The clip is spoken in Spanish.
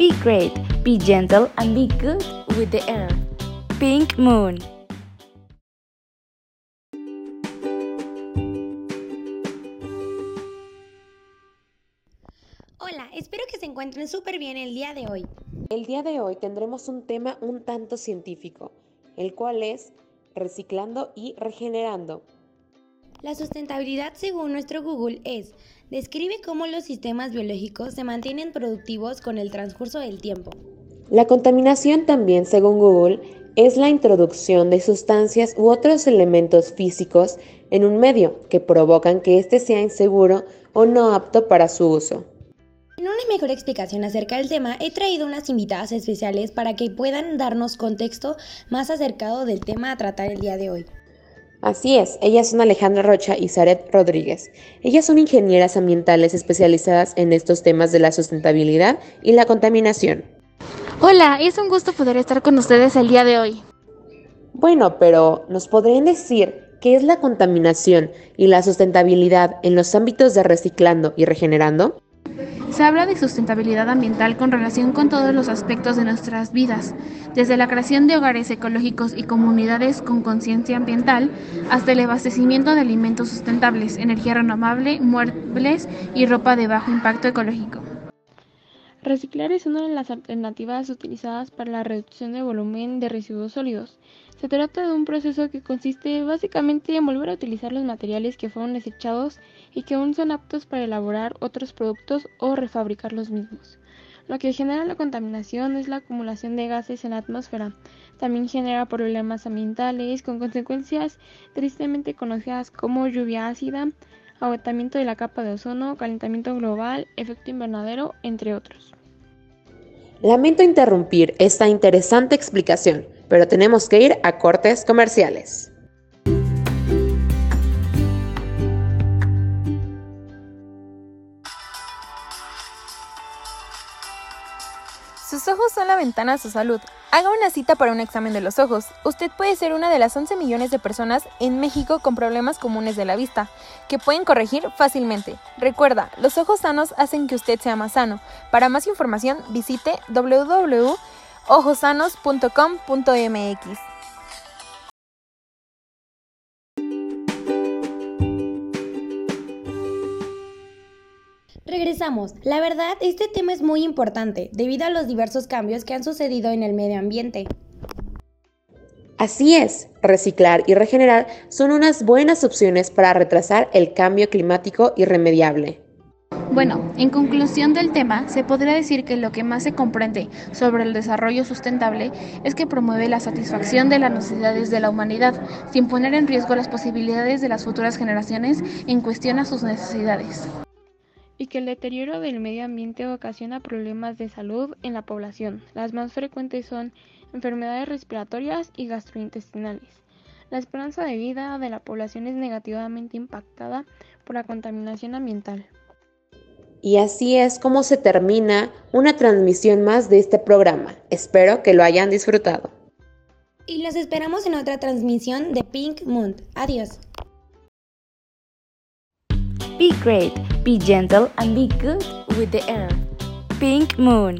Be great, be gentle, and be good with the air. Pink Moon. Hola, espero que se encuentren súper bien el día de hoy. El día de hoy tendremos un tema un tanto científico, el cual es reciclando y regenerando. La sustentabilidad según nuestro Google es, describe cómo los sistemas biológicos se mantienen productivos con el transcurso del tiempo. La contaminación también, según Google, es la introducción de sustancias u otros elementos físicos en un medio que provocan que éste sea inseguro o no apto para su uso. En una mejor explicación acerca del tema, he traído unas invitadas especiales para que puedan darnos contexto más acercado del tema a tratar el día de hoy. Así es, ellas son Alejandra Rocha y Zaret Rodríguez. Ellas son ingenieras ambientales especializadas en estos temas de la sustentabilidad y la contaminación. Hola, es un gusto poder estar con ustedes el día de hoy. Bueno, pero ¿nos podrían decir qué es la contaminación y la sustentabilidad en los ámbitos de reciclando y regenerando? Se habla de sustentabilidad ambiental con relación con todos los aspectos de nuestras vidas, desde la creación de hogares ecológicos y comunidades con conciencia ambiental, hasta el abastecimiento de alimentos sustentables, energía renovable, muebles y ropa de bajo impacto ecológico. Reciclar es una de las alternativas utilizadas para la reducción de volumen de residuos sólidos. Se trata de un proceso que consiste básicamente en volver a utilizar los materiales que fueron desechados y que aún son aptos para elaborar otros productos o refabricar los mismos. Lo que genera la contaminación es la acumulación de gases en la atmósfera. También genera problemas ambientales con consecuencias tristemente conocidas como lluvia ácida, agotamiento de la capa de ozono, calentamiento global, efecto invernadero, entre otros. Lamento interrumpir esta interesante explicación, pero tenemos que ir a cortes comerciales. Sus ojos son la ventana a su salud. Haga una cita para un examen de los ojos. Usted puede ser una de las 11 millones de personas en México con problemas comunes de la vista, que pueden corregir fácilmente. Recuerda, los ojos sanos hacen que usted sea más sano. Para más información, visite www.ojosanos.com.mx. Regresamos. La verdad, este tema es muy importante debido a los diversos cambios que han sucedido en el medio ambiente. Así es, reciclar y regenerar son unas buenas opciones para retrasar el cambio climático irremediable. Bueno, en conclusión del tema, se podría decir que lo que más se comprende sobre el desarrollo sustentable es que promueve la satisfacción de las necesidades de la humanidad, sin poner en riesgo las posibilidades de las futuras generaciones en cuestión a sus necesidades y que el deterioro del medio ambiente ocasiona problemas de salud en la población. Las más frecuentes son enfermedades respiratorias y gastrointestinales. La esperanza de vida de la población es negativamente impactada por la contaminación ambiental. Y así es como se termina una transmisión más de este programa. Espero que lo hayan disfrutado. Y los esperamos en otra transmisión de Pink Moon. Adiós. Be great, be gentle, and be good with the air. Pink Moon.